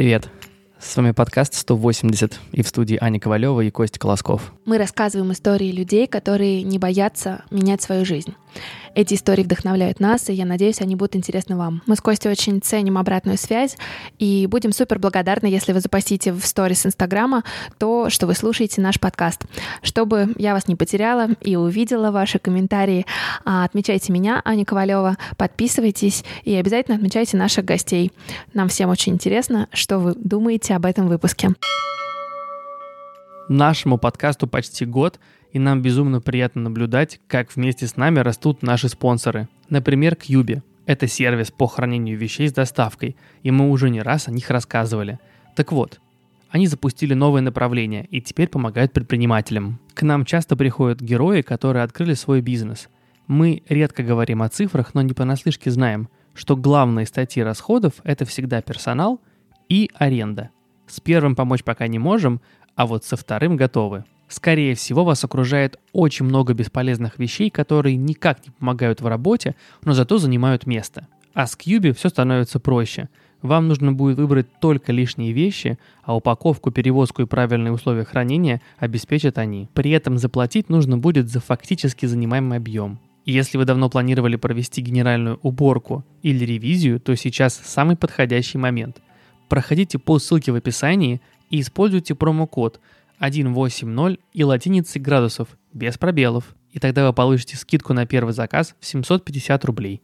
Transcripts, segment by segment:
Привет. С вами подкаст 180 и в студии Аня Ковалева и Костя Колосков. Мы рассказываем истории людей, которые не боятся менять свою жизнь. Эти истории вдохновляют нас, и я надеюсь, они будут интересны вам. Мы с Костей очень ценим обратную связь и будем супер благодарны, если вы запостите в сторис Инстаграма то, что вы слушаете наш подкаст. Чтобы я вас не потеряла и увидела ваши комментарии, а, отмечайте меня, Аня Ковалева, подписывайтесь и обязательно отмечайте наших гостей. Нам всем очень интересно, что вы думаете об этом выпуске. Нашему подкасту почти год — и нам безумно приятно наблюдать, как вместе с нами растут наши спонсоры. Например, Кьюби. Это сервис по хранению вещей с доставкой, и мы уже не раз о них рассказывали. Так вот, они запустили новое направление и теперь помогают предпринимателям. К нам часто приходят герои, которые открыли свой бизнес. Мы редко говорим о цифрах, но не понаслышке знаем, что главные статьи расходов – это всегда персонал и аренда. С первым помочь пока не можем, а вот со вторым готовы. Скорее всего, вас окружает очень много бесполезных вещей, которые никак не помогают в работе, но зато занимают место. А с Cube все становится проще. Вам нужно будет выбрать только лишние вещи, а упаковку, перевозку и правильные условия хранения обеспечат они. При этом заплатить нужно будет за фактически занимаемый объем. Если вы давно планировали провести генеральную уборку или ревизию, то сейчас самый подходящий момент. Проходите по ссылке в описании и используйте промокод – 180 и латиницей градусов, без пробелов. И тогда вы получите скидку на первый заказ в 750 рублей.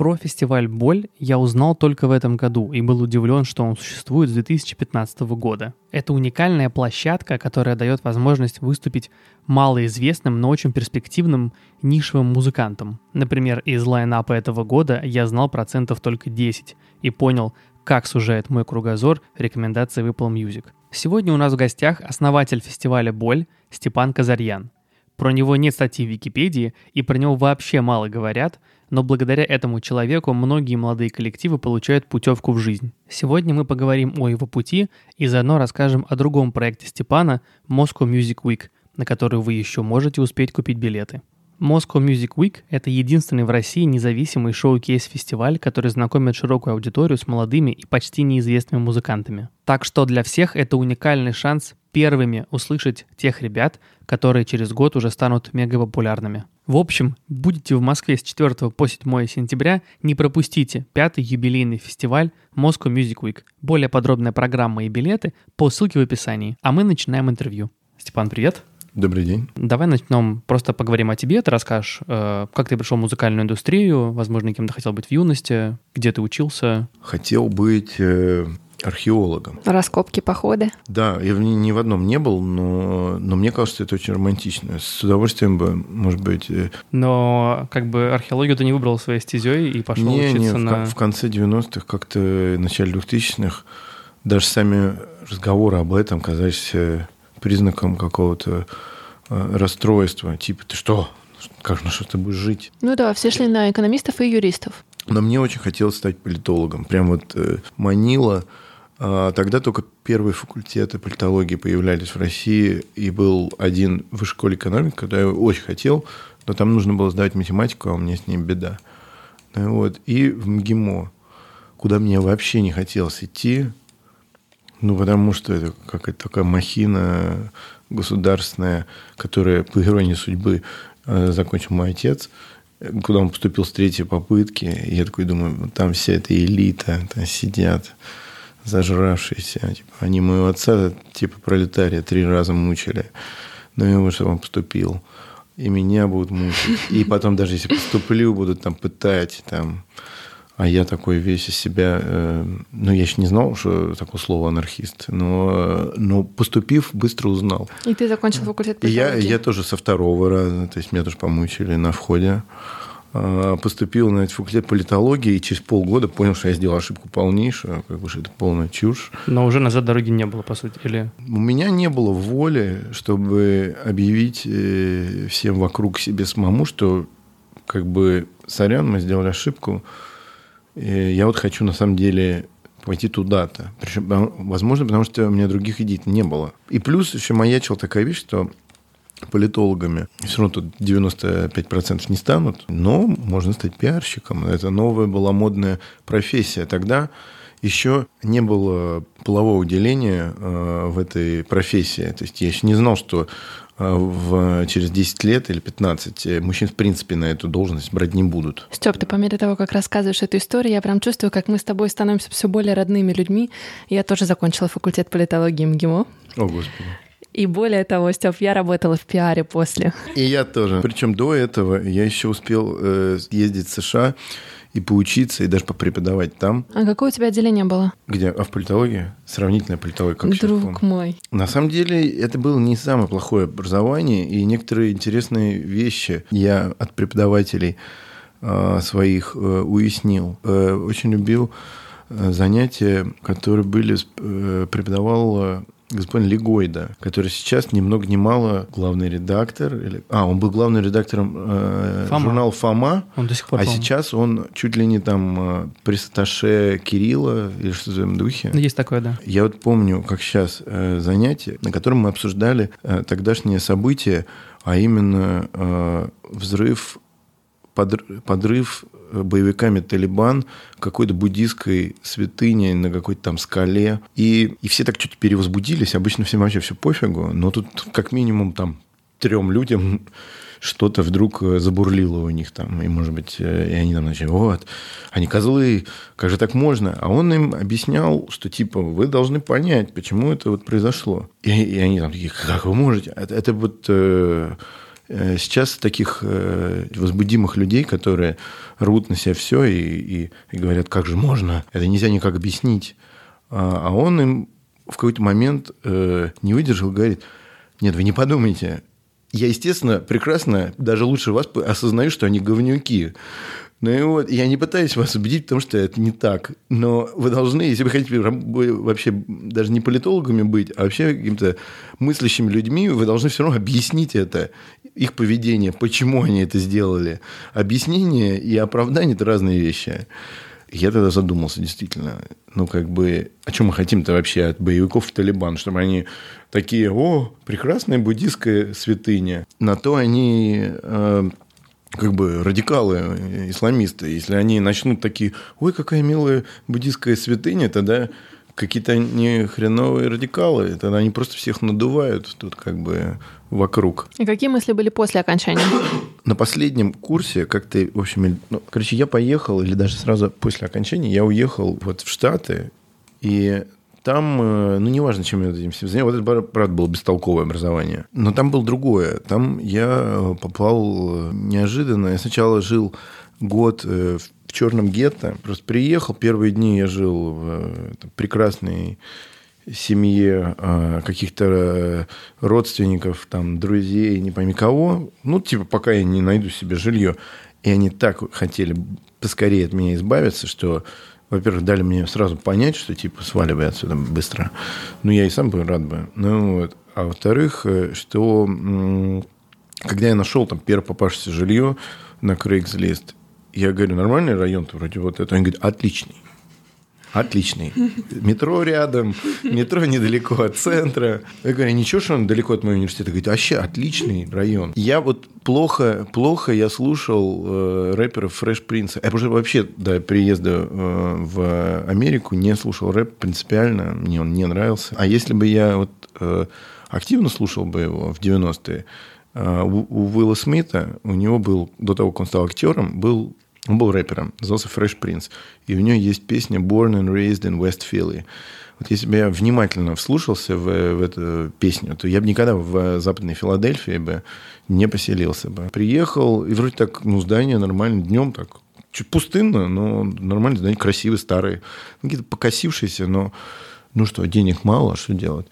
Про фестиваль «Боль» я узнал только в этом году и был удивлен, что он существует с 2015 года. Это уникальная площадка, которая дает возможность выступить малоизвестным, но очень перспективным нишевым музыкантам. Например, из лайнапа этого года я знал процентов только 10 и понял, как сужает мой кругозор рекомендации Apple Music. Сегодня у нас в гостях основатель фестиваля «Боль» Степан Казарьян. Про него нет статьи в Википедии, и про него вообще мало говорят, но благодаря этому человеку многие молодые коллективы получают путевку в жизнь. Сегодня мы поговорим о его пути и заодно расскажем о другом проекте Степана Moscow Music Week, на который вы еще можете успеть купить билеты. Moscow Music Week – это единственный в России независимый шоу-кейс-фестиваль, который знакомит широкую аудиторию с молодыми и почти неизвестными музыкантами. Так что для всех это уникальный шанс первыми услышать тех ребят, которые через год уже станут мегапопулярными. В общем, будете в Москве с 4 по 7 сентября, не пропустите пятый юбилейный фестиваль Moscow Music Week. Более подробная программа и билеты по ссылке в описании. А мы начинаем интервью. Степан, привет. Добрый день. Давай начнем, просто поговорим о тебе. Ты расскажешь, э, как ты пришел в музыкальную индустрию, возможно, кем ты хотел быть в юности, где ты учился. Хотел быть э, археологом. Раскопки, походы. Да, я ни, ни в одном не был, но, но мне кажется, это очень романтично. С удовольствием бы, может быть... Э... Но как бы археологию ты не выбрал своей стезей и пошел не, учиться не, на... в, в конце 90-х, как-то в начале 2000-х, даже сами разговоры об этом казались признаком какого-то э, расстройства. Типа, ты что? Как на что ты будешь жить? Ну да, все шли на экономистов и юристов. Но мне очень хотелось стать политологом. Прям вот э, манило. А тогда только первые факультеты политологии появлялись в России, и был один в школе экономики, когда я очень хотел, но там нужно было сдавать математику, а у меня с ней беда. Вот. И в МГИМО, куда мне вообще не хотелось идти, ну, потому что это какая-то такая махина государственная, которая, по иронии судьбы, э, закончил мой отец, куда он поступил с третьей попытки. И я такой думаю, там вся эта элита там сидят, зажравшиеся. Типа, они моего отца, типа пролетария, три раза мучили. Но ему, чтобы он поступил. И меня будут мучить. И потом, даже если поступлю, будут там пытать, там, а я такой весь из себя, э, ну, я еще не знал, что такое слово анархист, но, но поступив, быстро узнал. И ты закончил факультет политологии? Я, я тоже со второго раза, то есть меня тоже помучили на входе. А, поступил на этот факультет политологии и через полгода понял, что я сделал ошибку полнейшую, как бы, что это полная чушь. Но уже назад дороги не было, по сути, или? У меня не было воли, чтобы объявить э, всем вокруг себе самому, что как бы, сорян, мы сделали ошибку, я вот хочу на самом деле пойти туда-то. Причем, возможно, потому что у меня других идей не было. И плюс еще маячила такая вещь, что политологами все равно тут 95% не станут, но можно стать пиарщиком. Это новая была модная профессия. Тогда еще не было полового деления в этой профессии. То есть я еще не знал, что в, через 10 лет или 15 мужчин, в принципе, на эту должность брать не будут. Степ, ты по мере того, как рассказываешь эту историю, я прям чувствую, как мы с тобой становимся все более родными людьми. Я тоже закончила факультет политологии МГИМО. О, Господи. И более того, Степ, я работала в пиаре после. И я тоже. Причем до этого я еще успел э, ездить в США и поучиться, и даже попреподавать там. А какое у тебя отделение было? Где? А в политологии? Сравнительная политология, как Друг мой. На самом деле, это было не самое плохое образование, и некоторые интересные вещи я от преподавателей э, своих э, уяснил. Э, очень любил э, занятия, которые были, э, преподавал господин Легойда, который сейчас ни много ни мало главный редактор. Или... А, он был главным редактором э, Фома. журнала «Фома», он до сих пор, а сейчас он чуть ли не там э, пресс Кирилла или что-то в этом духе. Есть такое, да. Я вот помню, как сейчас э, занятие, на котором мы обсуждали э, тогдашние события, а именно э, взрыв подрыв боевиками Талибан какой-то буддийской святыни на какой-то там скале. И, и все так чуть перевозбудились. Обычно всем вообще все пофигу. Но тут как минимум там трем людям что-то вдруг забурлило у них там, и, может быть, э, и они там начали, вот, они козлы, как же так можно? А он им объяснял, что, типа, вы должны понять, почему это вот произошло. И, и они там такие, как вы можете? Это, это вот... Э, Э, сейчас таких э, возбудимых людей, которые рвут на себя все и, и, и говорят, как же можно, это нельзя никак объяснить. А, а он им в какой-то момент э, не выдержал говорит, нет, вы не подумайте, я, естественно, прекрасно, даже лучше вас осознаю, что они говнюки. Ну и вот, я не пытаюсь вас убедить, потому что это не так. Но вы должны, если вы хотите вообще даже не политологами быть, а вообще какими-то мыслящими людьми, вы должны все равно объяснить это, их поведение, почему они это сделали. Объяснение и оправдание – это разные вещи. Я тогда задумался, действительно, ну, как бы, о чем мы хотим-то вообще от боевиков в Талибан, чтобы они такие, о, прекрасная буддийская святыня. На то они э, как бы радикалы, исламисты, если они начнут такие, ой, какая милая буддийская святыня, тогда какие-то не хреновые радикалы, тогда они просто всех надувают тут как бы вокруг. И какие мысли были после окончания? На последнем курсе как-то, в общем, ну, короче, я поехал, или даже сразу после окончания, я уехал вот в Штаты, и там, э, ну, неважно, чем я этим занимался, вот это, правда, было бестолковое образование. Но там было другое. Там я э, попал э, неожиданно. Я сначала жил год в черном гетто. Просто приехал, первые дни я жил в прекрасной семье каких-то родственников, там, друзей, не пойми кого. Ну, типа, пока я не найду себе жилье. И они так хотели поскорее от меня избавиться, что во-первых, дали мне сразу понять, что типа сваливай отсюда быстро. Ну, я и сам бы рад бы. Ну, вот. А во-вторых, э, что когда я нашел там первое попавшееся жилье на Craigslist, я говорю, нормальный район-то вроде вот это. Они говорят, отличный. Отличный. Метро рядом, метро недалеко от центра. Я говорю, ничего, что он далеко от моего университета. Говорит, вообще отличный район. Я вот плохо, плохо я слушал э, рэперов Fresh Prince. Я уже вообще до приезда э, в Америку не слушал рэп принципиально. Мне он не нравился. А если бы я вот э, активно слушал бы его в 90-е, э, у, у Уилла Смита, у него был, до того, как он стал актером, был он был рэпером, назывался Fresh Prince. И у него есть песня Born and Raised in West Philly. Вот если бы я внимательно вслушался в, в эту песню, то я бы никогда в Западной Филадельфии бы не поселился бы. Приехал, и вроде так, ну, здание нормально, днем так, чуть пустынно, но нормально, здание красивые, старые. Ну, какие-то покосившиеся, но ну что, денег мало, что делать?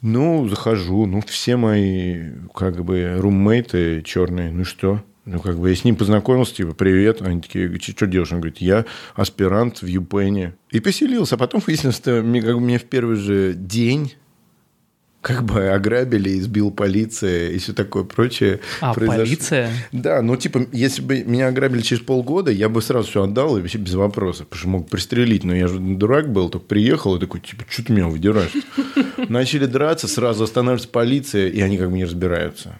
Ну, захожу, ну, все мои, как бы, руммейты черные, ну что? Ну, как бы я с ним познакомился, типа, привет. Они такие, что делаешь? Он говорит, я аспирант в Юпене. И поселился. А потом выяснилось, что мне, как бы, мне в первый же день как бы ограбили, избил полиция и все такое прочее. А, произошло. полиция? Да, ну типа, если бы меня ограбили через полгода, я бы сразу все отдал и вообще без вопросов, потому что мог пристрелить, но я же дурак был, только приехал и такой, типа, что ты меня выдираешь? Начали драться, сразу останавливается полиция, и они как бы не разбираются.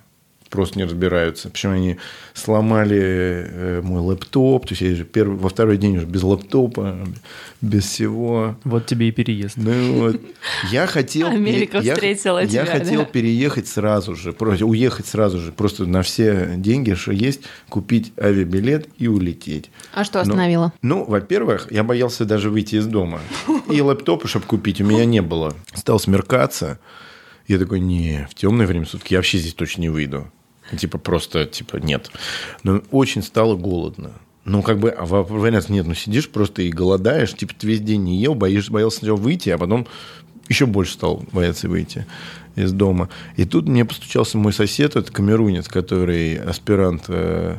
Просто не разбираются. Причем они сломали э, мой лэптоп. То есть я же первый, во второй день уже без лэптопа, без всего. Вот тебе и переезд. Ну вот. Я хотел... Америка я, встретила я тебя, хотел да? переехать сразу же, просто уехать сразу же, просто на все деньги, что есть, купить авиабилет и улететь. А что остановило? Ну, во-первых, я боялся даже выйти из дома. И лэптопа, чтобы купить, у меня не было. Стал смеркаться. Я такой, не, в темное время суток я вообще здесь точно не выйду. Типа просто, типа, нет. Но очень стало голодно. Ну, как бы, а вариант нет, ну, сидишь просто и голодаешь, типа, ты весь день не ел, боишься, боялся сначала выйти, а потом еще больше стал бояться выйти из дома. И тут мне постучался мой сосед, это камерунец, который аспирант э,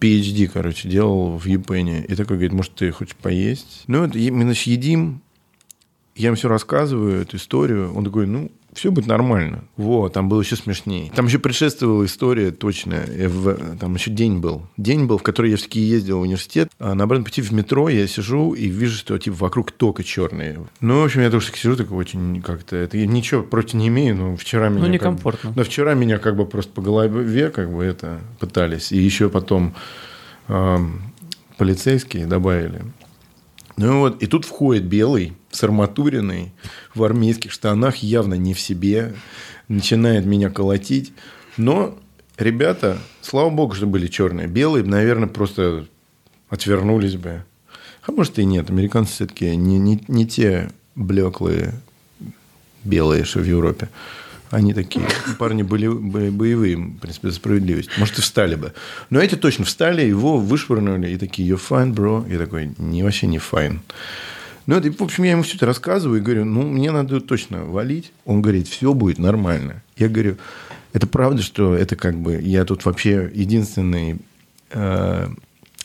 PhD, короче, делал в Японии. И такой говорит, может, ты хочешь поесть? Ну, и мы, значит, едим, я ему все рассказываю, эту историю. Он такой, ну, все будет нормально. Вот, там было еще смешнее. Там еще предшествовала история точная. Я в- Там еще день был. День был, в который я все-таки ездил в университет. А на обратном пути в метро я сижу и вижу, что типа вокруг только черные. Ну, в общем, я тоже сижу такой очень как-то... Это я ничего против не имею, но вчера меня... Ну, как бы- некомфортно. да, вчера меня как бы просто по голове как бы это пытались. И еще потом эм, полицейские добавили. Ну вот, и тут входит белый, с арматуриной, в армейских штанах, явно не в себе, начинает меня колотить. Но ребята, слава богу, что были черные. Белые, наверное, просто отвернулись бы. А может и нет. Американцы все-таки не, не, не те блеклые белые, что в Европе. Они такие, парни были, были боевые, в принципе, за справедливость. Может, и встали бы. Но эти точно встали, его вышвырнули, и такие, you're fine, bro. Я такой, не, вообще не fine. Ну, это, в общем, я ему все это рассказываю и говорю, ну, мне надо точно валить. Он говорит, все будет нормально. Я говорю, это правда, что это как бы, я тут вообще единственный э,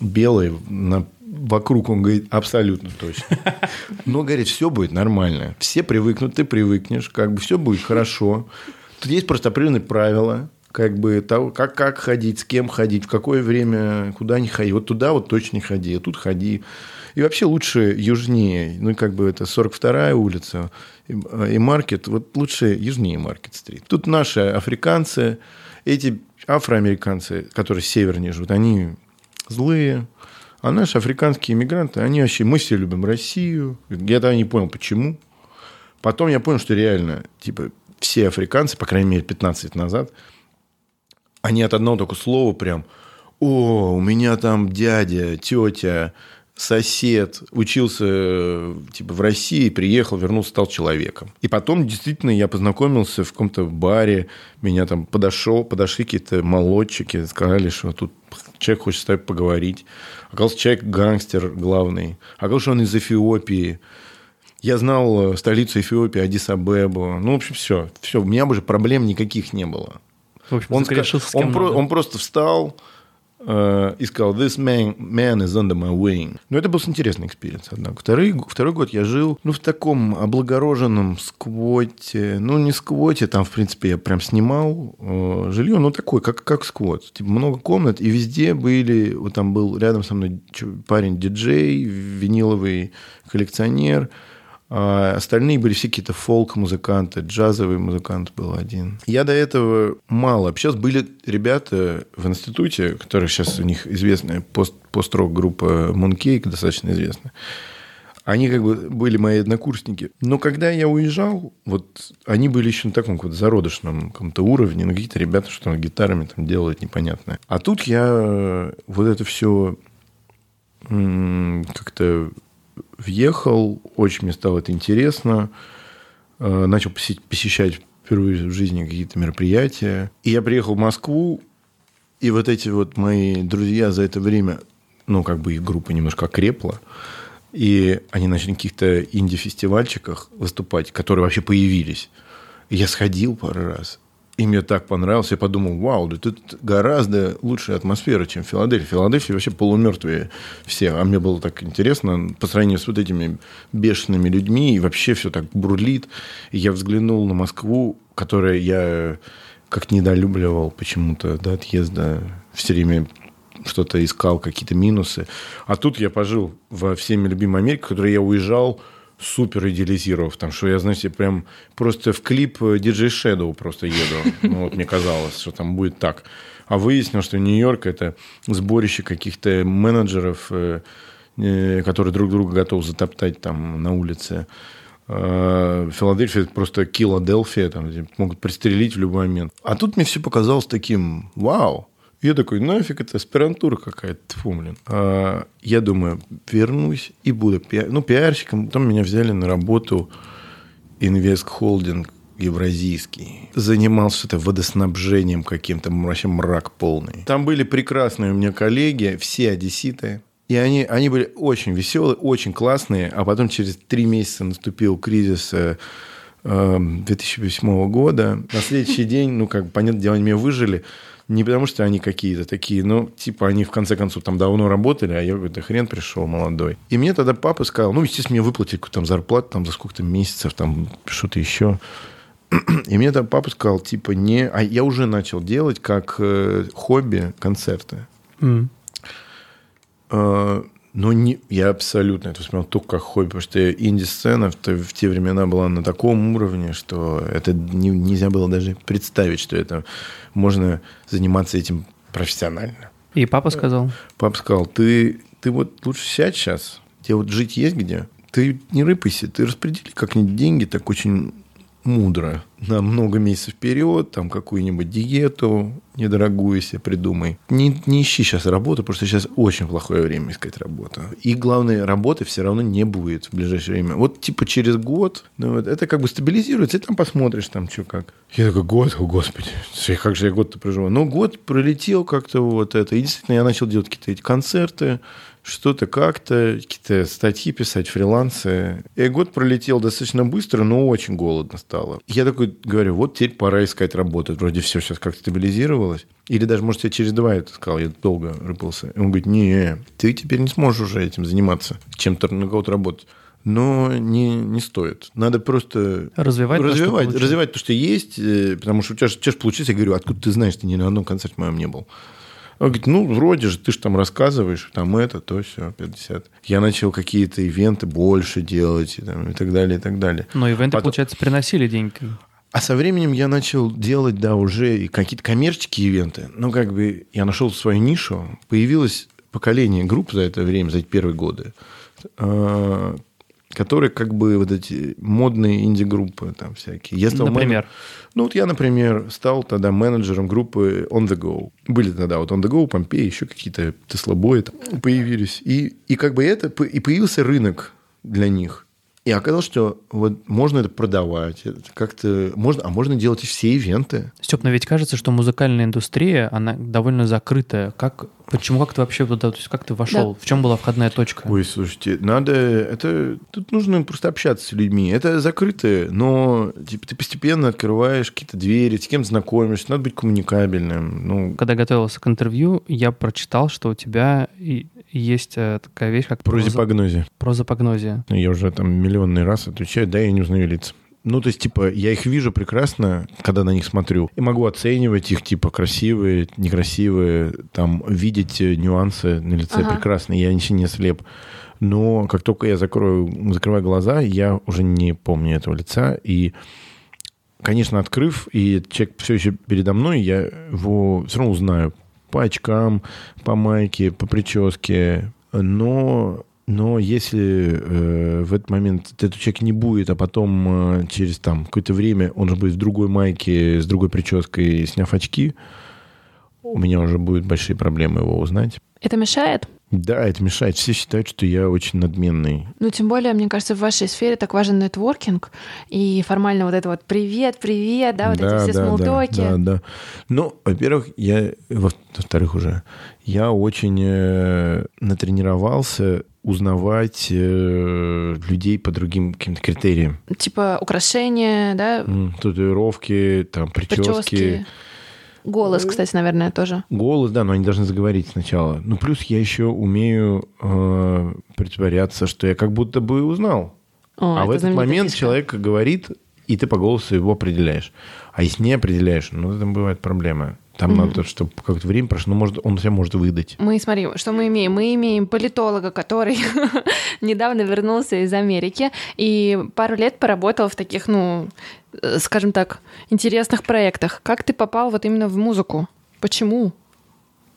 белый на, вокруг, он говорит, абсолютно точно. Но, говорит, все будет нормально. Все привыкнут, ты привыкнешь, как бы все будет хорошо. Тут есть просто определенные правила, как бы того, как, как ходить, с кем ходить, в какое время, куда не ходи. Вот туда вот точно не ходи, а тут ходи. И вообще лучше южнее, ну, как бы это 42-я улица и, и маркет, вот лучше южнее маркет-стрит. Тут наши африканцы, эти афроамериканцы, которые севернее живут, они злые, а наши африканские иммигранты, они вообще, мы все любим Россию. Я тогда не понял, почему. Потом я понял, что реально, типа, все африканцы, по крайней мере, 15 лет назад, они от одного только слова прям, о, у меня там дядя, тетя, сосед учился типа в России, приехал, вернулся, стал человеком. И потом действительно я познакомился в каком-то баре, меня там подошел, подошли какие-то молодчики, сказали, что тут человек хочет с тобой поговорить. Оказался человек гангстер главный. Оказалось, что он из Эфиопии. Я знал э, столицу Эфиопии, Аддис-Абебу. Ну, в общем, все. Все, у меня уже проблем никаких не было. В общем, Он, с он, про- он просто встал и сказал, this man, man is under my wing. Ну, это был интересный experience, однако. Второй, второй год я жил, ну, в таком облагороженном сквоте. Ну, не сквоте, там, в принципе, я прям снимал э, жилье, ну, такой, как, как сквот. Типа, много комнат, и везде были, вот там был рядом со мной парень-диджей, виниловый коллекционер, а остальные были все какие-то фолк-музыканты, джазовый музыкант был один. Я до этого мало общался. Были ребята в институте, которые сейчас у них известная пост, пост-рок-группа Mooncake, достаточно известная. Они как бы были мои однокурсники. Но когда я уезжал, вот они были еще на таком каком-то зародышном каком-то уровне. Ну, какие-то ребята, что гитарами там делают непонятное. А тут я вот это все как-то въехал, очень мне стало это интересно, Э, начал посещать впервые в жизни какие-то мероприятия. И я приехал в Москву, и вот эти вот мои друзья за это время, ну, как бы их группа немножко окрепла, и они начали на каких-то инди-фестивальчиках выступать, которые вообще появились. Я сходил пару раз, и мне так понравилось. Я подумал, вау, да тут гораздо лучшая атмосфера, чем. В Филадельфии вообще полумертвые все. А мне было так интересно по сравнению с вот этими бешеными людьми. И вообще все так бурлит. И я взглянул на Москву, которую я как недолюбливал почему-то до отъезда. Все время что-то искал, какие-то минусы. А тут я пожил во всеми любимой Америке, в которой я уезжал супер идеализировав, там, что я, знаете, прям просто в клип DJ Shadow просто еду. Ну, вот мне казалось, что там будет так. А выяснилось, что Нью-Йорк – это сборище каких-то менеджеров, э, э, которые друг друга готовы затоптать там на улице. А Филадельфия – это просто Киладельфия, там могут пристрелить в любой момент. А тут мне все показалось таким «Вау!» Я такой, нафиг это аспирантура какая-то, тьфу, блин. А, я думаю, вернусь и буду пиар... ну, пиарщиком. Потом меня взяли на работу Инвест Холдинг евразийский. Занимался это водоснабжением каким-то, вообще мрак полный. Там были прекрасные у меня коллеги, все одесситы. И они, они были очень веселые, очень классные. А потом через три месяца наступил кризис 2008 э, года. На следующий день, ну, как понятное дело, они меня выжили. Не потому, что они какие-то такие, но типа они в конце концов там давно работали, а я да хрен пришел молодой. И мне тогда папа сказал, ну, естественно, мне выплатили какую-то там зарплату там за сколько-то месяцев, там что-то еще. И мне там папа сказал, типа, не... А я уже начал делать как э, хобби концерты. Mm. Э, но не, я абсолютно это воспринял только как хобби, потому что инди-сцена в, в те времена была на таком уровне, что это не, нельзя было даже представить, что это можно заниматься этим профессионально. И папа сказал? Папа сказал, ты, ты вот лучше сядь сейчас, тебе вот жить есть где, ты не рыпайся, ты распредели как-нибудь деньги так очень мудро на много месяцев вперед, там какую-нибудь диету недорогую себе придумай. Не, не ищи сейчас работу, потому что сейчас очень плохое время искать работу. И главное, работы все равно не будет в ближайшее время. Вот типа через год, ну, вот, это как бы стабилизируется, и там посмотришь там что как. Я такой, год, о господи, как же я год-то проживу. Но год пролетел как-то вот это. И действительно я начал делать какие-то эти концерты, что-то как-то, какие-то статьи писать, фрилансы. И год пролетел достаточно быстро, но очень голодно стало. Я такой говорю, вот теперь пора искать работу. Вроде все сейчас как-то стабилизировалось. Или даже, может, я через два это сказал, я долго рыпался. И он говорит, не, ты теперь не сможешь уже этим заниматься, чем-то на кого-то работать но не, не стоит. Надо просто развивать, развивать, то, развивать то, что есть, э, потому что у тебя, у тебя же получится, я говорю, откуда ты знаешь, ты ни на одном концерте моем не был. Он говорит, ну, вроде же, ты же там рассказываешь, там это, то, все, 50. Я начал какие-то ивенты больше делать и, там, и так далее, и так далее. Но ивенты, Потом... получается, приносили деньги. А со временем я начал делать, да, уже и какие-то коммерческие ивенты. Ну, как бы я нашел свою нишу. Появилось поколение групп за это время, за эти первые годы, а, которые как бы вот эти модные инди-группы там всякие. Я стал например? Мен... Ну, вот я, например, стал тогда менеджером группы On The Go. Были тогда вот On The Go, Помпей, еще какие-то Теслобои появились. И, и как бы это, и появился рынок для них. И оказалось, что вот можно это продавать, как-то можно, а можно делать все ивенты. Степ, но ведь кажется, что музыкальная индустрия, она довольно закрытая. Как, почему, как ты вообще туда, то есть как ты вошел? Да. В чем была входная точка? Ой, слушайте, надо, это, тут нужно просто общаться с людьми. Это закрытое, но типа, ты постепенно открываешь какие-то двери, с кем знакомишься, надо быть коммуникабельным. Ну. Когда готовился к интервью, я прочитал, что у тебя есть э, такая вещь, как... Прозапогнозия. Прозапогнозия. Я уже там миллионный раз отвечаю, да, я не узнаю лица. Ну, то есть, типа, я их вижу прекрасно, когда на них смотрю. И могу оценивать их, типа, красивые, некрасивые, там, видеть э, нюансы на лице ага. прекрасно. Я ничего не слеп. Но как только я закрою, закрываю глаза, я уже не помню этого лица. И, конечно, открыв, и человек все еще передо мной, я его все равно узнаю по очкам, по майке, по прическе. Но, но если э, в этот момент этот человек не будет, а потом э, через там какое-то время он же будет в другой майке, с другой прической, сняв очки, у меня уже будут большие проблемы его узнать. Это мешает? Да, это мешает. Все считают, что я очень надменный. Ну, тем более, мне кажется, в вашей сфере так важен нетворкинг и формально вот это вот «привет, привет», да, вот да, эти все да, смолтоки. Да, да, да. Ну, во-первых, я, во-вторых уже, я очень э, натренировался узнавать э, людей по другим каким-то критериям. Типа украшения, да? Татуировки, там, прически. прически Голос, кстати, наверное, тоже. Голос, да, но они должны заговорить сначала. Ну, плюс я еще умею э, притворяться, что я как будто бы узнал. О, а в этот момент фишка. человек говорит, и ты по голосу его определяешь. А если не определяешь, ну, там бывает проблема. Там mm-hmm. надо, чтобы какое-то время прошло, но может, он себя может выдать. Мы, смотри, что мы имеем? Мы имеем политолога, который недавно вернулся из Америки и пару лет поработал в таких, ну, э, скажем так, интересных проектах. Как ты попал вот именно в музыку? Почему?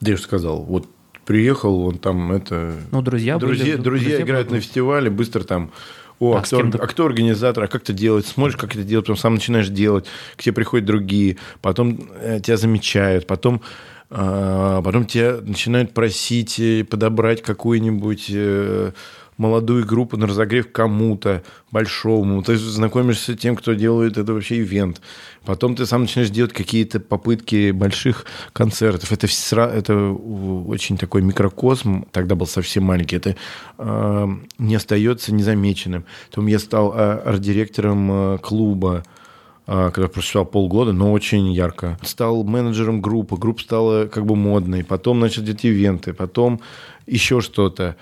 Да я же сказал, вот приехал, он там это... Ну, друзья Друзья, были, друзья, друзья играют были. на фестивале, быстро там... О, А, а, с кто, кем-то- а кто организатор, а как это делать? Смотришь, как это делать, потом сам начинаешь делать, к тебе приходят другие, потом э, тебя замечают, потом, э, потом тебя начинают просить э, подобрать какую-нибудь молодую группу на разогрев кому-то большому. Ты знакомишься с тем, кто делает это вообще ивент. Потом ты сам начинаешь делать какие-то попытки больших концертов. Это, это очень такой микрокосм. Тогда был совсем маленький. Это э, не остается незамеченным. Потом я стал э, арт-директором э, клуба а, когда просуществовал полгода, но очень ярко. Стал менеджером группы, группа стала как бы модной, потом начал делать ивенты, потом еще что-то.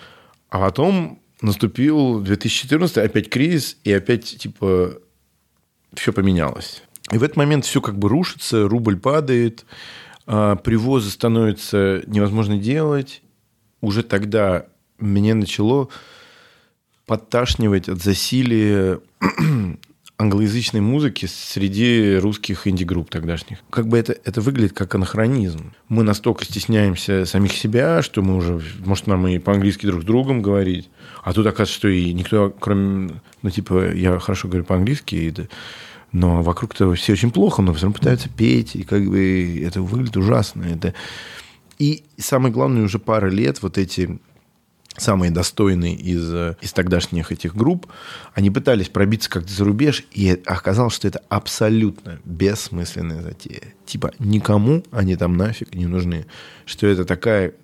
А потом наступил 2014, опять кризис, и опять, типа, все поменялось. И в этот момент все как бы рушится, рубль падает, а, привозы становятся невозможно делать. Уже тогда меня начало подташнивать от засилия англоязычной музыки среди русских инди-групп тогдашних. Как бы это, это выглядит как анахронизм. Мы настолько стесняемся самих себя, что мы уже, может, нам и по-английски друг с другом говорить. А тут оказывается, что и никто, кроме, ну, типа, я хорошо говорю по-английски, но вокруг-то все очень плохо, но все равно пытаются петь, и как бы это выглядит ужасно. Это... И самое главное, уже пара лет вот эти самые достойные из, э, из тогдашних этих групп, они пытались пробиться как-то за рубеж, и оказалось, что это абсолютно бессмысленная затея. Типа никому они там нафиг не нужны. Что это такая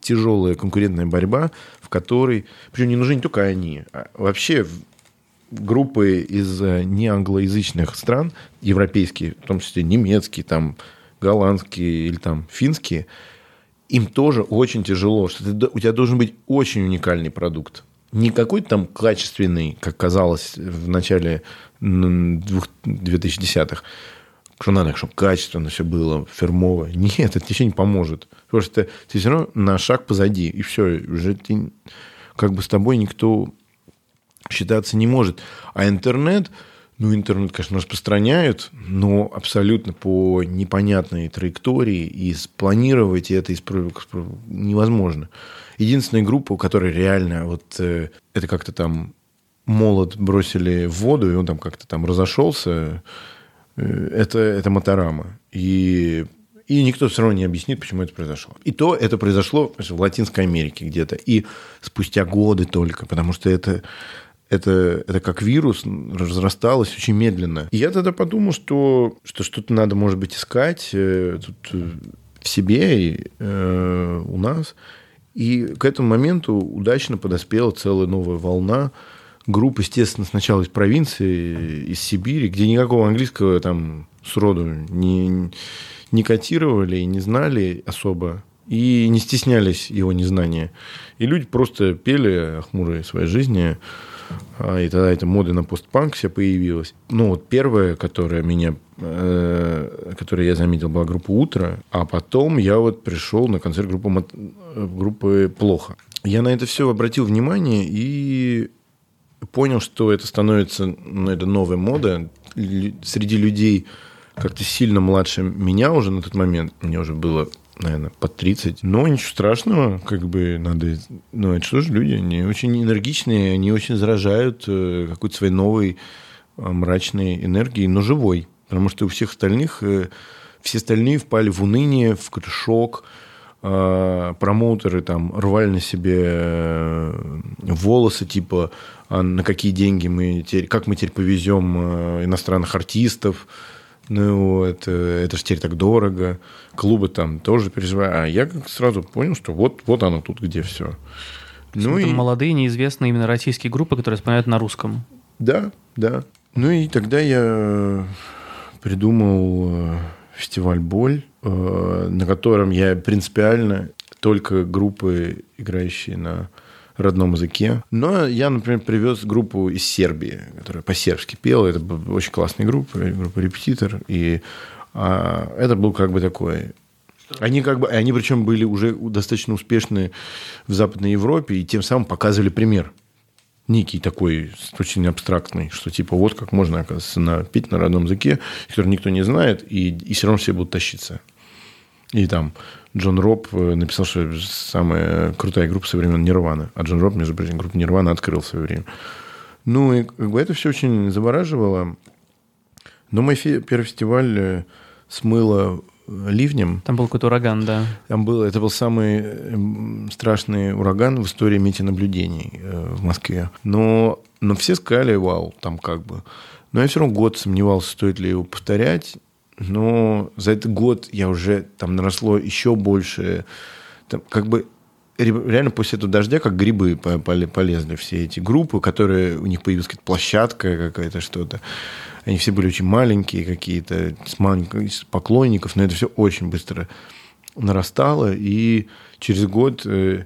тяжелая конкурентная борьба, в которой... Причем не нужны не только они. А вообще группы из э, неанглоязычных стран, европейские, в том числе немецкие, там, голландские или там финские, им тоже очень тяжело, что ты, у тебя должен быть очень уникальный продукт. Не какой-то там качественный, как казалось в начале м, двух- 2010-х, что надо, чтобы качественно все было, фирмово. Нет, это ничего не поможет. Потому что ты все равно на шаг позади, и все, уже ты, как бы с тобой никто считаться не может. А интернет, ну, интернет, конечно, распространяют, но абсолютно по непонятной траектории, и спланировать это испро- невозможно. Единственная группа, у которой реально вот э, это как-то там молот бросили в воду, и он там как-то там разошелся, э, это, это Моторама. И и никто все равно не объяснит, почему это произошло. И то это произошло в Латинской Америке где-то. И спустя годы только, потому что это, это, это как вирус разрасталось очень медленно. И я тогда подумал, что, что что-то надо, может быть, искать э, тут, э, в себе и э, у нас. И к этому моменту удачно подоспела целая новая волна групп, естественно, сначала из провинции, из Сибири, где никакого английского там сроду не, не котировали и не знали особо, и не стеснялись его незнания. И люди просто пели о хмурой своей жизни, и тогда эта мода на постпанк вся появилась. Ну, вот первая, которая меня, э, которую я заметил, была группа «Утро», а потом я вот пришел на концерт группы, Мот- группы «Плохо». Я на это все обратил внимание и понял, что это становится, ну, это новая мода среди людей как-то сильно младше меня уже на тот момент. Мне уже было, наверное, под 30. Но ничего страшного, как бы надо... Ну, это что же люди? Они очень энергичные, они очень заражают э, какой-то своей новой э, мрачной энергией, но живой. Потому что у всех остальных... э, все остальные впали в уныние, в шок, промоутеры там рвали на себе волосы, типа, а на какие деньги мы теперь, как мы теперь повезем иностранных артистов, ну вот, э, это же теперь так дорого, клубы там тоже переживают. А я как сразу понял, что вот, вот оно тут, где все. Ну и... молодые, неизвестные именно российские группы, которые исполняют на русском. Да, да. Ну и тогда я придумал э, фестиваль «Боль», э, на котором я принципиально только группы, играющие на родном языке. Но я, например, привез группу из Сербии, которая по-сербски пела. Это была очень классная группа, группа «Репетитор». И а, это был как бы такой Они как бы, они причем были уже достаточно успешны в Западной Европе и тем самым показывали пример некий такой очень абстрактный, что типа вот как можно, оказывается, на, петь на родном языке, который никто не знает, и, и все равно все будут тащиться. И там Джон Роб э, написал, что самая крутая группа со времен Нирвана. А Джон Роб, между прочим, группу Нирвана открыл в свое время. Ну, и как бы это все очень завораживало. Но мой первый фестиваль э, смыло ливнем. Там был какой-то ураган, да. Там был, это был самый эм, страшный ураган в истории метеонаблюдений э, в Москве. Но, но все сказали, вау, там как бы. Но я все равно год сомневался, стоит ли его повторять. Но за этот год я уже там наросло еще больше. Там, как бы реально после этого дождя как грибы полезли все эти группы, которые у них появилась какая-то площадка какая-то что-то. Они все были очень маленькие какие-то, с, маленьких, поклонников, но это все очень быстро нарастало. И через год э,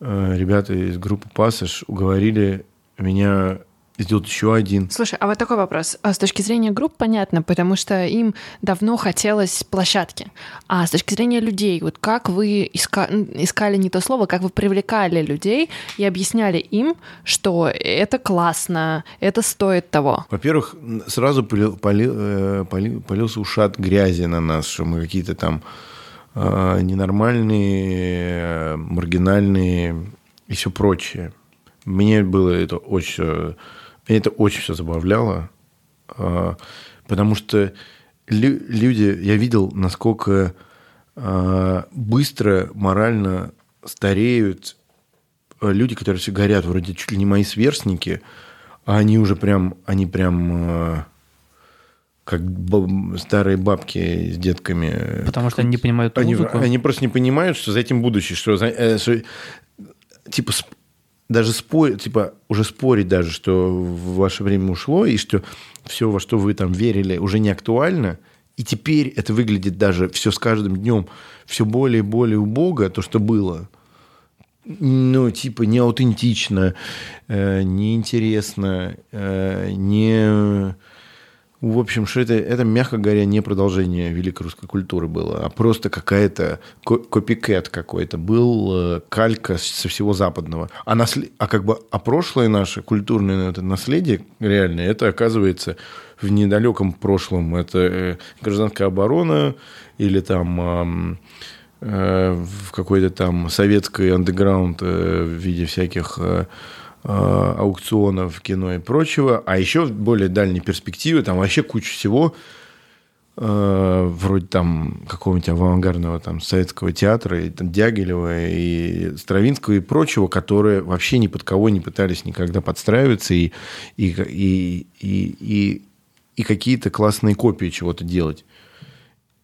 э, ребята из группы «Пассаж» уговорили меня сделать еще один. Слушай, а вот такой вопрос. А с точки зрения групп понятно, потому что им давно хотелось площадки. А с точки зрения людей, вот как вы иска... искали не то слово, как вы привлекали людей и объясняли им, что это классно, это стоит того? Во-первых, сразу полил, полил, э, полил, полился ушат грязи на нас, что мы какие-то там э, ненормальные, э, маргинальные и все прочее. Мне было это очень меня это очень все забавляло, а, потому что люди, я видел, насколько а, быстро морально стареют а, люди, которые все горят, вроде чуть ли не мои сверстники, а они уже прям, они прям как старые бабки с детками. Потому что они не понимают музыку. Они, они просто не понимают, что за этим будущее, что, э, что типа даже спорить, типа, уже спорить даже, что ваше время ушло, и что все, во что вы там верили, уже не актуально, и теперь это выглядит даже все с каждым днем все более и более убого, то, что было. Ну, типа, не аутентично, э, неинтересно, э, не в общем, что это, это, мягко говоря, не продолжение великой русской культуры было, а просто какая-то копикет какой-то. Был э, калька со всего западного. А, наслед... а как бы а прошлое наше культурное это наследие реальное, это оказывается в недалеком прошлом. Это э, гражданская оборона или там э, в какой-то там советский андеграунд в виде всяких аукционов, кино и прочего, а еще в более дальней перспективе там вообще куча всего, э, вроде там какого-нибудь авангардного там советского театра, и там, Дягилева, и Стравинского, и прочего, которые вообще ни под кого не пытались никогда подстраиваться и, и, и, и, и, и какие-то классные копии чего-то делать.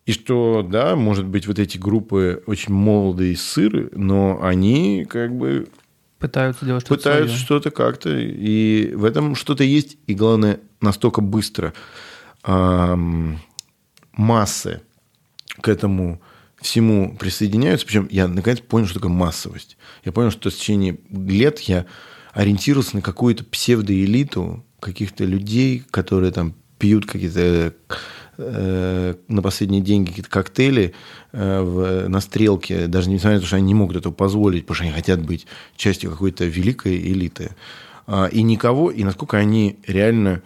И что, да, может быть, вот эти группы очень молодые сыры, но они как бы Пытаются делать что-то Пытаются что-то как-то. И в этом что-то есть. И главное, настолько быстро эм, массы к этому всему присоединяются. Причем я наконец понял, что такое массовость. Я понял, что в течение лет я ориентировался на какую-то псевдоэлиту каких-то людей, которые там пьют какие-то Э, на последние деньги какие-то коктейли э, в, на стрелке, даже несмотря на то, что они не могут этого позволить, потому что они хотят быть частью какой-то великой элиты. А, и никого, и насколько они реально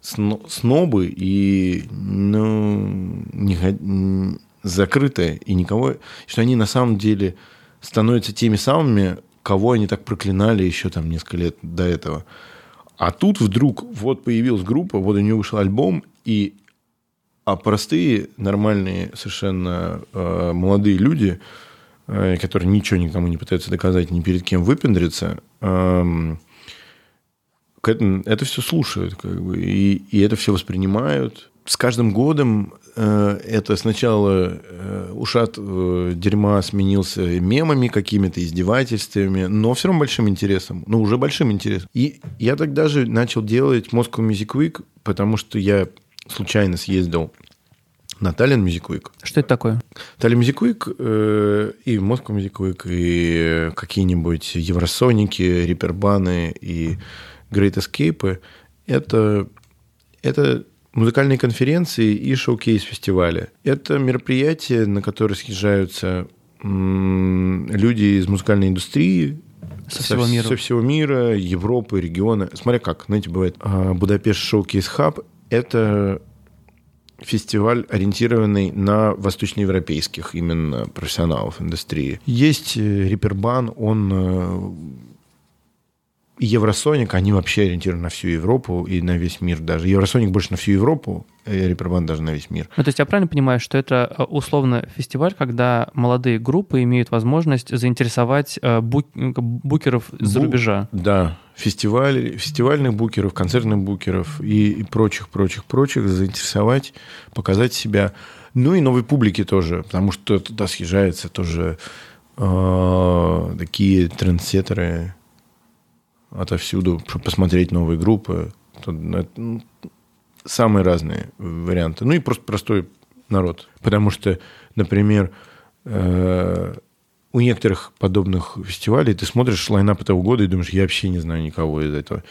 снобы и ну, не, закрытые, и никого, что они на самом деле становятся теми самыми, кого они так проклинали еще там несколько лет до этого. А тут вдруг вот появилась группа, вот у нее вышел альбом, и а простые, нормальные, совершенно э, молодые люди, э, которые ничего никому не пытаются доказать, ни перед кем выпендриться, э, это, это все слушают, как бы, и, и это все воспринимают. С каждым годом э, это сначала э, ушат э, дерьма сменился мемами какими-то, издевательствами, но все равно большим интересом, ну, уже большим интересом. И я тогда же начал делать Moscow Music Week, потому что я случайно съездил на Таллин Week. Что это такое? Таллин Week э, и Music Week, и какие-нибудь Евросоники, Рипербаны и Great Escape. Это, это музыкальные конференции и шоу-кейс-фестивали. Это мероприятия, на которые съезжаются люди из музыкальной индустрии, со всего мира. Со всего мира, Европы, региона. Смотря как, знаете, бывает. А, Будапешт Шоу-кейс Хаб – это фестиваль, ориентированный на восточноевропейских именно профессионалов индустрии. Есть э, Рипербан, он э, Евросоник, они вообще ориентированы на всю Европу и на весь мир даже. Евросоник больше на всю Европу, Репербан даже на весь мир. Ну, то есть я правильно понимаю, что это э, условно фестиваль, когда молодые группы имеют возможность заинтересовать э, бук, букеров из-за Бу- рубежа? Да, фестиваль, фестивальных букеров, концертных букеров и, и прочих, прочих, прочих заинтересовать, показать себя. Ну и новой публике тоже, потому что туда съезжаются тоже э, такие трендсеттеры, отовсюду, посмотреть новые группы. Ну, самые разные варианты. Ну и просто простой народ. Потому что, например, э, у некоторых подобных фестивалей ты смотришь лайнап этого года и думаешь, я вообще не знаю никого из этого.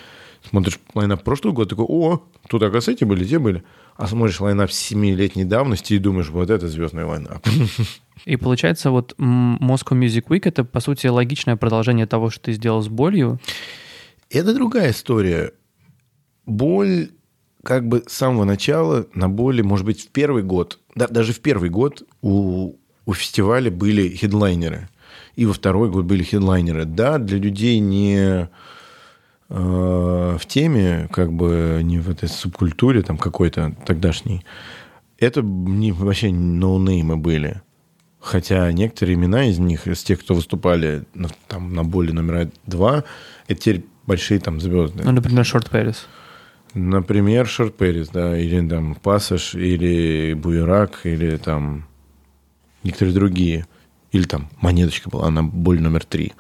Смотришь lineup прошлого года, такой, о, тут, оказывается, эти были, те были. А смотришь lineup семилетней давности и думаешь, вот это звездный lineup. И получается, вот Moscow Music Week — это, по сути, логичное продолжение того, что ты сделал с Болью. Это другая история. Боль как бы с самого начала на Боли, может быть, в первый год, да, даже в первый год у, у фестиваля были хедлайнеры. И во второй год были хедлайнеры. Да, для людей не э, в теме, как бы не в этой субкультуре там какой-то тогдашней, это не, вообще ноунеймы были. Хотя некоторые имена из них, из тех, кто выступали на, там, на боли номера два, это теперь большие там звезды. Ну, например, Шорт Пэрис. Например, Шорт Пэрис, да, или там Пассаж, или Буерак, или там некоторые другие. Или там Монеточка была, она боль номер три.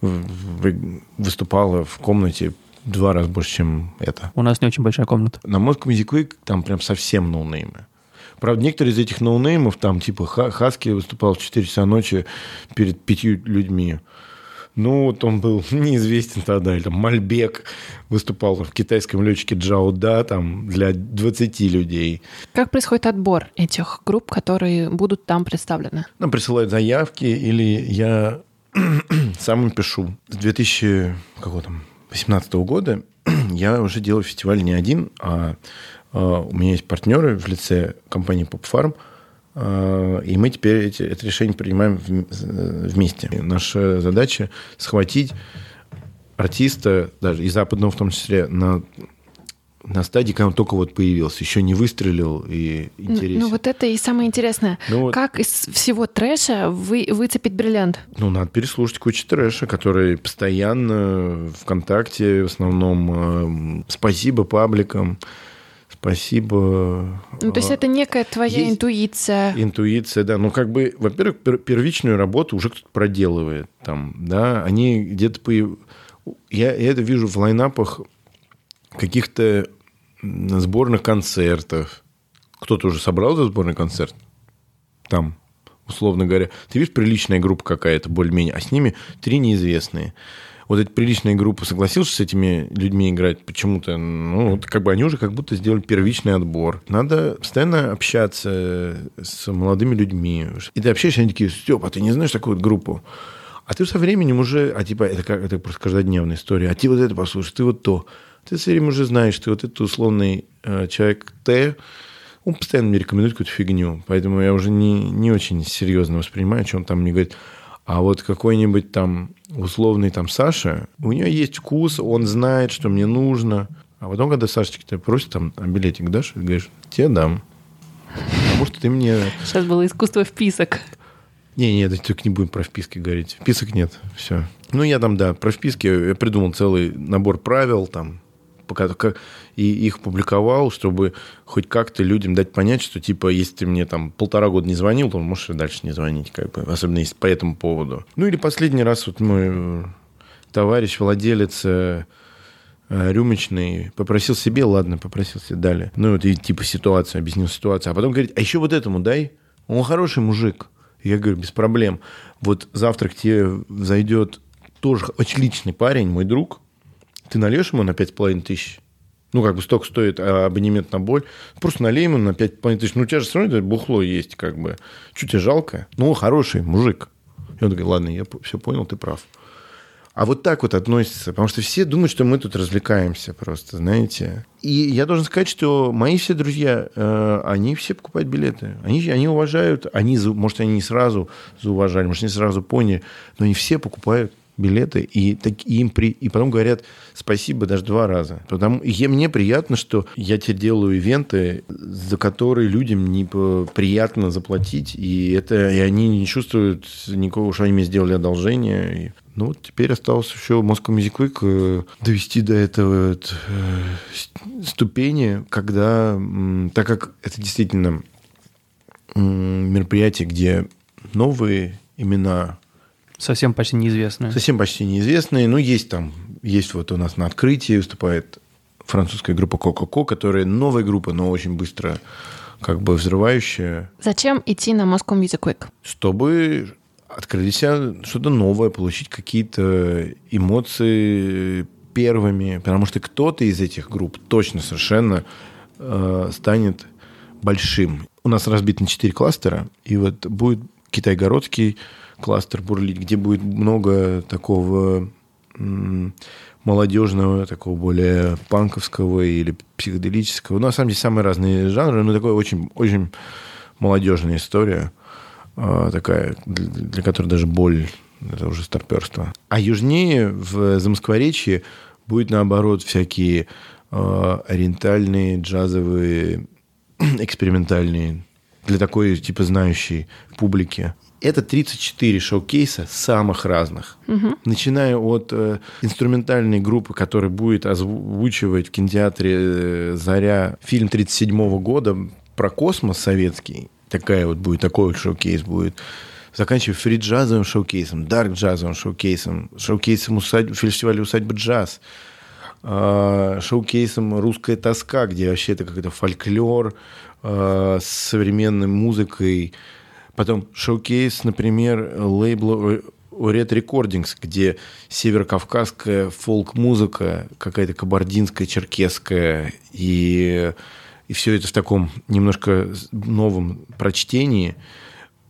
Выступала в комнате два раза больше, чем это. У нас не очень большая комната. На Moscow Music там прям совсем ноунеймы. Правда, некоторые из этих ноунеймов, там типа Хаски выступал в 4 часа ночи перед пятью людьми. Ну, вот он был неизвестен тогда, или там Мальбек выступал в китайском летчике Джао Да, там для 20 людей. Как происходит отбор этих групп, которые будут там представлены? Нам присылают заявки, или я сам им пишу. С 2018 года я уже делаю фестиваль не один, а, а у меня есть партнеры в лице компании PopFarm – и мы теперь эти, это решение принимаем вместе. Наша задача схватить артиста, даже и западного в том числе, на на стадии, когда он только вот появился, еще не выстрелил и интересен. Ну, вот это и самое интересное. Ну, вот, как из всего трэша вы, выцепить бриллиант? Ну, надо переслушать кучу трэша, который постоянно ВКонтакте, в основном, э, спасибо пабликам, спасибо. Ну, то есть это некая твоя есть интуиция. Интуиция, да. Ну, как бы, во-первых, первичную работу уже кто-то проделывает там, да. Они где-то по... Я, я это вижу в лайнапах каких-то сборных концертов. Кто-то уже собрал за сборный концерт? Там, условно говоря. Ты видишь, приличная группа какая-то, более-менее, а с ними три неизвестные вот эта приличная группа согласилась с этими людьми играть почему-то, ну, вот как бы они уже как будто сделали первичный отбор. Надо постоянно общаться с молодыми людьми. И ты общаешься, они такие, Степ, а ты не знаешь такую вот группу? А ты со временем уже, а типа, это, как, это просто каждодневная история, а ты вот это послушай, ты вот то. Ты со временем уже знаешь, ты вот этот условный э, человек Т, он постоянно мне рекомендует какую-то фигню, поэтому я уже не, не очень серьезно воспринимаю, что он там мне говорит. А вот какой-нибудь там условный там Саша, у нее есть вкус, он знает, что мне нужно. А потом, когда Сашечка тебя просит там, а билетик дашь? Ты говоришь, тебе дам. Потому что ты мне... Сейчас было искусство вписок. Не, не, только не будем про вписки говорить. Вписок нет, все. Ну, я там, да, про вписки я придумал целый набор правил, там, и их публиковал, чтобы хоть как-то людям дать понять, что, типа, если ты мне там полтора года не звонил, то можешь дальше не звонить, как бы, особенно если по этому поводу. Ну, или последний раз вот мой э, товарищ, владелец э, э, рюмочный, попросил себе, ладно, попросил себе, дали. Ну, вот и типа ситуацию, объяснил ситуацию. А потом говорит, а еще вот этому дай, он хороший мужик. Я говорю, без проблем. Вот завтра к тебе зайдет тоже очень личный парень, мой друг, ты нальешь ему на пять с половиной тысяч? Ну, как бы столько стоит а, абонемент на боль. Просто налей ему на 5,5 тысяч. Ну, у тебя же все равно это бухло есть, как бы. Чуть тебе жалко? Ну, хороший мужик. И он такой, ладно, я все понял, ты прав. А вот так вот относятся, потому что все думают, что мы тут развлекаемся просто, знаете. И я должен сказать, что мои все друзья, э, они все покупают билеты. Они, они уважают, они, может, они не сразу зауважали, может, не сразу поняли, но они все покупают билеты, и, так, и им при, и потом говорят спасибо даже два раза. Потому, и мне приятно, что я теперь делаю ивенты, за которые людям не приятно заплатить, и, это, и они не чувствуют никакого, что они мне сделали одолжение. Ну вот теперь осталось еще Moscow Music Week довести до этого вот, э, ступени, когда, так как это действительно мероприятие, где новые имена Совсем почти неизвестные. Совсем почти неизвестные. Ну, есть там, есть вот у нас на открытии выступает французская группа Coca-Cola, которая новая группа, но очень быстро как бы взрывающая. Зачем идти на Moscow Music Week? Чтобы открыть себя что-то новое, получить какие-то эмоции первыми, потому что кто-то из этих групп точно совершенно э, станет большим. У нас разбит на четыре кластера, и вот будет Китай-Городский кластер бурлить, где будет много такого молодежного, такого более панковского или психоделического. Ну, на самом деле, самые разные жанры, но такое очень, очень молодежная история. А, такая, для которой даже боль это уже старперство. А южнее, в Замоскворечье, будет, наоборот, всякие э, ориентальные, джазовые, экспериментальные, для такой, типа, знающей публики. Это 34 шоу-кейса самых разных. Угу. Начиная от э, инструментальной группы, которая будет озвучивать в кинотеатре э, «Заря» фильм 1937 года про космос советский, такая вот будет, такой вот шоу-кейс будет. Заканчивая фри-джазовым шоу-кейсом, дарк-джазовым шоу-кейсом, шоу-кейсом усадь... фестиваля «Усадьба джаз», э, шоу-кейсом «Русская тоска», где вообще это какой-то фольклор э, с современной музыкой. Потом шоу-кейс, например, лейбла Red Recordings, где северокавказская фолк-музыка, какая-то кабардинская, черкесская и и все это в таком немножко новом прочтении.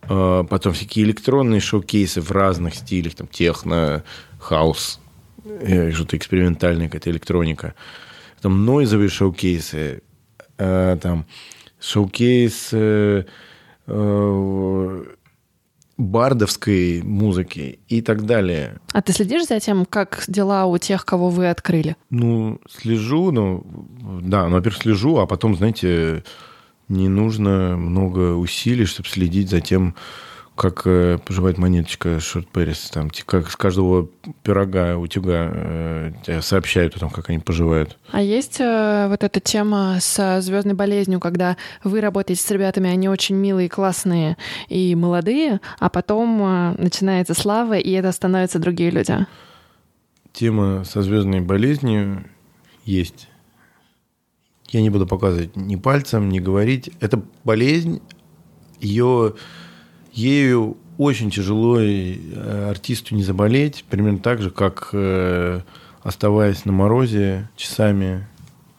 А, потом всякие электронные шоу-кейсы в разных стилях, там техно, хаус, э, что-то экспериментальное, какая-то электроника. Там нойзовые шоу-кейсы, а, там шоу-кейс э, э, бардовской музыки и так далее. А ты следишь за тем, как дела у тех, кого вы открыли? Ну, слежу, ну, да, ну, во-первых, слежу, а потом, знаете, не нужно много усилий, чтобы следить за тем, как э, поживает монеточка Шорт Пэрис. Там, как с каждого пирога, утюга э, сообщают о том, как они поживают. А есть э, вот эта тема с звездной болезнью, когда вы работаете с ребятами, они очень милые, классные и молодые, а потом э, начинается слава, и это становятся другие люди? Тема со звездной болезнью есть. Я не буду показывать ни пальцем, ни говорить. Это болезнь, ее ею очень тяжело э, артисту не заболеть, примерно так же, как э, оставаясь на морозе часами,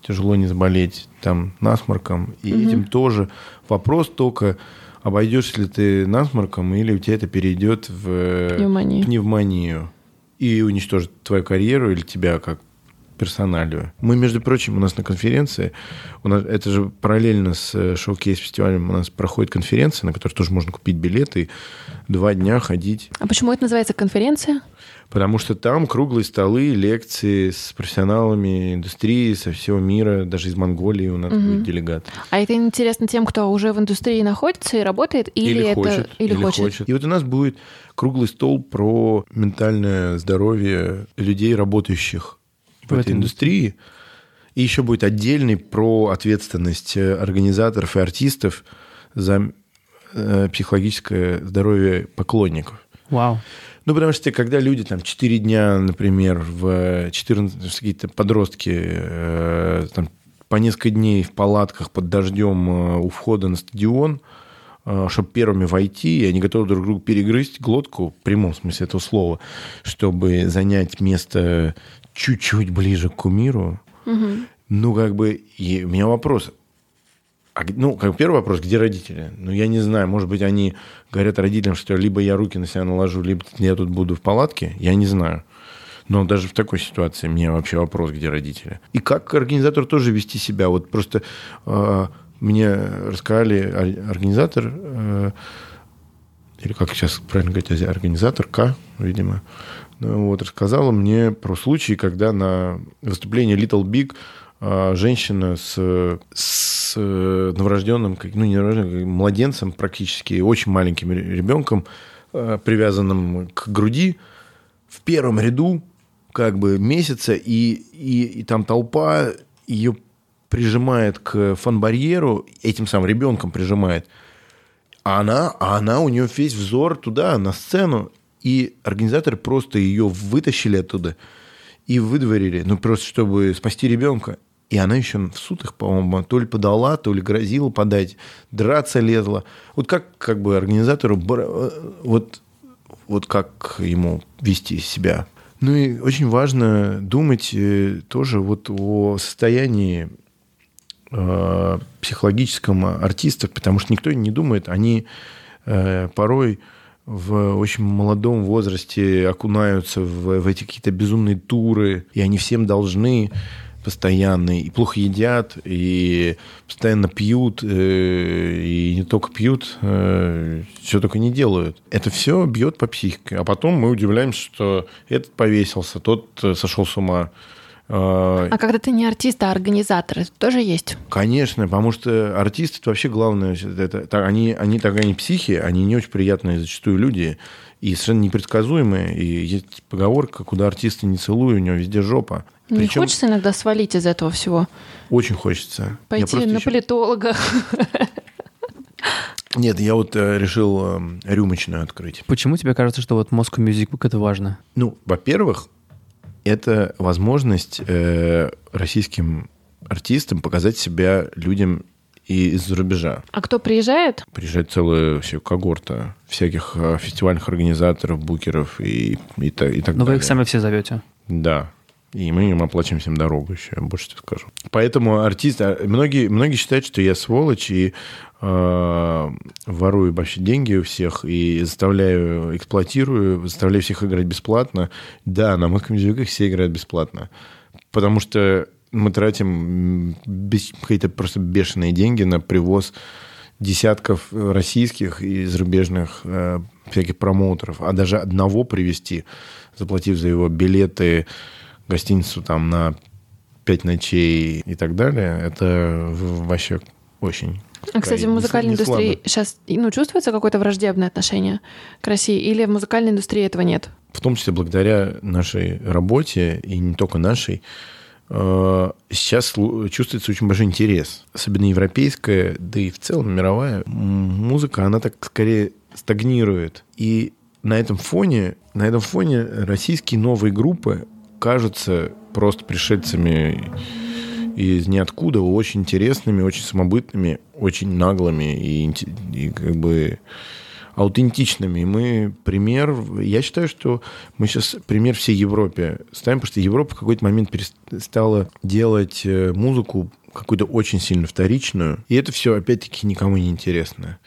тяжело не заболеть там насморком. И угу. этим тоже вопрос только, обойдешься ли ты насморком, или у тебя это перейдет в пневмонию. пневмонию и уничтожит твою карьеру или тебя как персоналию. Мы, между прочим, у нас на конференции, у нас, это же параллельно с э, шоу-кейс-фестивалем у нас проходит конференция, на которой тоже можно купить билеты и два дня ходить. А почему это называется конференция? Потому что там круглые столы, лекции с профессионалами индустрии со всего мира, даже из Монголии у нас угу. будет делегат. А это интересно тем, кто уже в индустрии находится и работает, или, или это хочет, или, или хочет. хочет. И вот у нас будет круглый стол про ментальное здоровье людей, работающих в, этой индустрии. И еще будет отдельный про ответственность э, организаторов и артистов за э, психологическое здоровье поклонников. Вау. Ну, потому что когда люди там 4 дня, например, в 14, какие-то подростки э, там, по несколько дней в палатках под дождем у входа на стадион, чтобы первыми войти, и они готовы друг другу перегрызть глотку, в прямом смысле этого слова, чтобы занять место чуть-чуть ближе к кумиру. Угу. Ну, как бы, и у меня вопрос. А, ну, как первый вопрос, где родители? Ну, я не знаю, может быть, они говорят родителям, что либо я руки на себя наложу, либо я тут буду в палатке, я не знаю. Но даже в такой ситуации мне вообще вопрос, где родители. И как организатор тоже вести себя. Вот просто э, мне рассказали организатор, э, или как сейчас правильно говорить, организатор К, видимо, вот, рассказала мне про случай, когда на выступлении Little Big э, женщина с, с новорожденным, ну не новорожденным, младенцем практически, очень маленьким ребенком, э, привязанным к груди, в первом ряду как бы месяца, и, и, и там толпа ее прижимает к фан-барьеру, этим самым ребенком прижимает, а она, а она, у нее весь взор туда, на сцену, и организаторы просто ее вытащили оттуда и выдворили, ну, просто чтобы спасти ребенка. И она еще в суд по-моему, то ли подала, то ли грозила подать, драться лезла. Вот как, как бы организатору, вот, вот как ему вести себя ну и очень важно думать э, тоже вот о состоянии э, психологическом артистов, потому что никто не думает, они э, порой в очень молодом возрасте окунаются в, в эти какие-то безумные туры, и они всем должны постоянно, и плохо едят, и постоянно пьют, э, и не только пьют, э, все только не делают. Это все бьет по психике. А потом мы удивляемся, что этот повесился, тот э, сошел с ума. А когда ты не артист, а организатор, это тоже есть? Конечно, потому что артисты это вообще главное. Это, это, они, они так они психи, они не очень приятные зачастую люди и совершенно непредсказуемые. И есть поговорка, куда артисты не целуют, у него везде жопа. Не Причем... хочется иногда свалить из этого всего? Очень хочется. Пойти на еще... политолога. Нет, я вот э, решил э, рюмочную открыть. Почему тебе кажется, что вот Music Book это важно? Ну, во-первых, это возможность э, российским артистам показать себя людям и из-за рубежа. А кто приезжает? Приезжает целая вообще когорта всяких э, фестивальных организаторов, букеров и, и, и так далее. Но вы их сами все зовете? Да. И мы им оплачиваем всем дорогу еще, я больше тебе скажу. Поэтому артисты... А, многие, многие считают, что я сволочь и э, ворую вообще деньги у всех и заставляю, эксплуатирую, заставляю всех играть бесплатно. Да, на моих мюзиках все играют бесплатно. Потому что мы тратим какие-то просто бешеные деньги на привоз десятков российских и зарубежных э, всяких промоутеров. А даже одного привести, заплатив за его билеты, гостиницу там на пять ночей и так далее, это вообще очень а, кстати, в музыкальной индустрии слабо. сейчас ну, чувствуется какое-то враждебное отношение к России, или в музыкальной индустрии этого нет? В том числе благодаря нашей работе, и не только нашей, э, сейчас чувствуется очень большой интерес. Особенно европейская, да и в целом мировая музыка, она так скорее стагнирует. И на этом фоне, на этом фоне российские новые группы кажутся просто пришельцами из ниоткуда, очень интересными, очень самобытными, очень наглыми и, и как бы аутентичными. Мы пример, я считаю, что мы сейчас пример всей Европе ставим, потому что Европа в какой-то момент перестала делать э, музыку какую-то очень сильно вторичную, и это все опять-таки никому не интересно.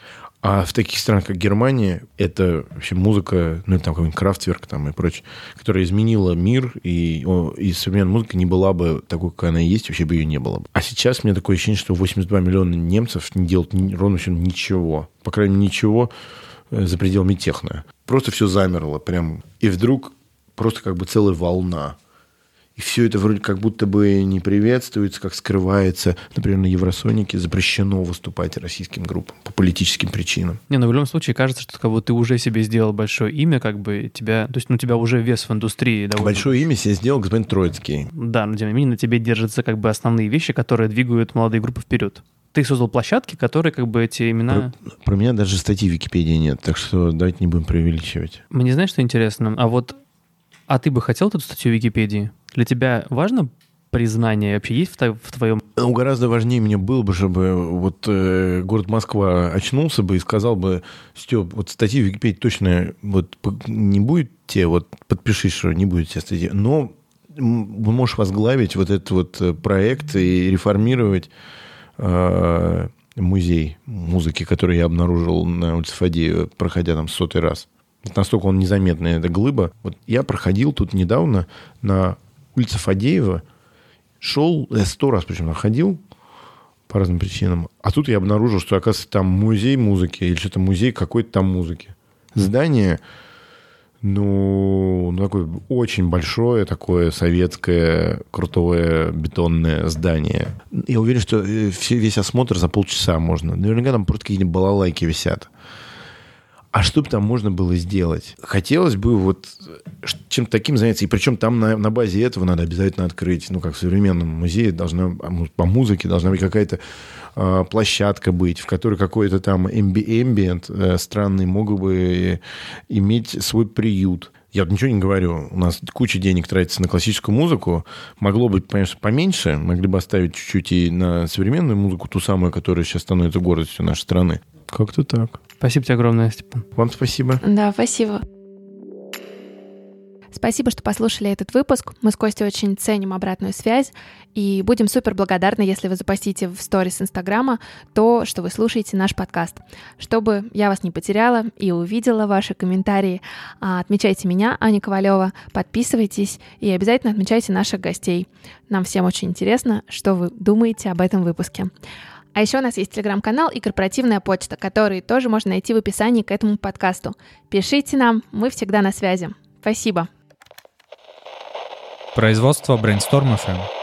А в таких странах, как Германия, это вообще музыка, ну, там какой-нибудь Крафтверк там и прочее, которая изменила мир, и, и современная музыка не была бы такой, какая она есть, вообще бы ее не было. А сейчас у меня такое ощущение, что 82 миллиона немцев не делают ровно все ничего. По крайней мере, ничего э, за пределами техно. Просто все замерло прям. И вдруг просто как бы целая волна и все это вроде как будто бы не приветствуется, как скрывается. Например, на Евросонике запрещено выступать российским группам по политическим причинам. Не, ну в любом случае кажется, что как бы ты уже себе сделал большое имя, как бы тебя, то есть ну, у тебя уже вес в индустрии. Довольно... Большое имя себе сделал господин Троицкий. Да, но тем не менее на тебе держатся как бы основные вещи, которые двигают молодые группы вперед ты создал площадки, которые как бы эти имена... Про, про меня даже статьи в Википедии нет, так что давайте не будем преувеличивать. Мне знаешь, что интересно? А вот, а ты бы хотел эту статью в Википедии? Для тебя важно признание вообще есть в, в твоем? Ну, гораздо важнее мне было бы, чтобы вот э, город Москва очнулся бы и сказал бы, Степ, вот статьи в Википедии точно вот не будет те, вот подпишись, что не будет те статьи. Но можешь возглавить вот этот вот э, проект и реформировать э, музей музыки, который я обнаружил на улице Фадеева, проходя там сотый раз. Вот настолько он незаметный, эта глыба. Вот я проходил тут недавно на улице Фадеева, шел, я сто раз причем находил, по разным причинам. А тут я обнаружил, что, оказывается, там музей музыки или что-то музей какой-то там музыки. Здание, ну, ну, такое очень большое, такое советское, крутое бетонное здание. Я уверен, что э, все, весь осмотр за полчаса можно. Наверняка там просто какие-нибудь балалайки висят. А что бы там можно было сделать? Хотелось бы вот чем-то таким заняться. И причем там на, на базе этого надо обязательно открыть, ну, как в современном музее, должна, а, по музыке должна быть какая-то э, площадка быть, в которой какой-то там эмби э, странный мог бы иметь свой приют. Я ничего не говорю. У нас куча денег тратится на классическую музыку. Могло быть, конечно, поменьше. Могли бы оставить чуть-чуть и на современную музыку, ту самую, которая сейчас становится гордостью нашей страны. Как-то так. Спасибо тебе огромное, Степан. Вам спасибо. Да, спасибо. Спасибо, что послушали этот выпуск. Мы с Костей очень ценим обратную связь и будем супер благодарны, если вы запостите в сторис Инстаграма то, что вы слушаете наш подкаст. Чтобы я вас не потеряла и увидела ваши комментарии, а, отмечайте меня, Аня Ковалева, подписывайтесь и обязательно отмечайте наших гостей. Нам всем очень интересно, что вы думаете об этом выпуске. А еще у нас есть телеграм-канал и корпоративная почта, которые тоже можно найти в описании к этому подкасту. Пишите нам, мы всегда на связи. Спасибо. Производство Brainstorm FM.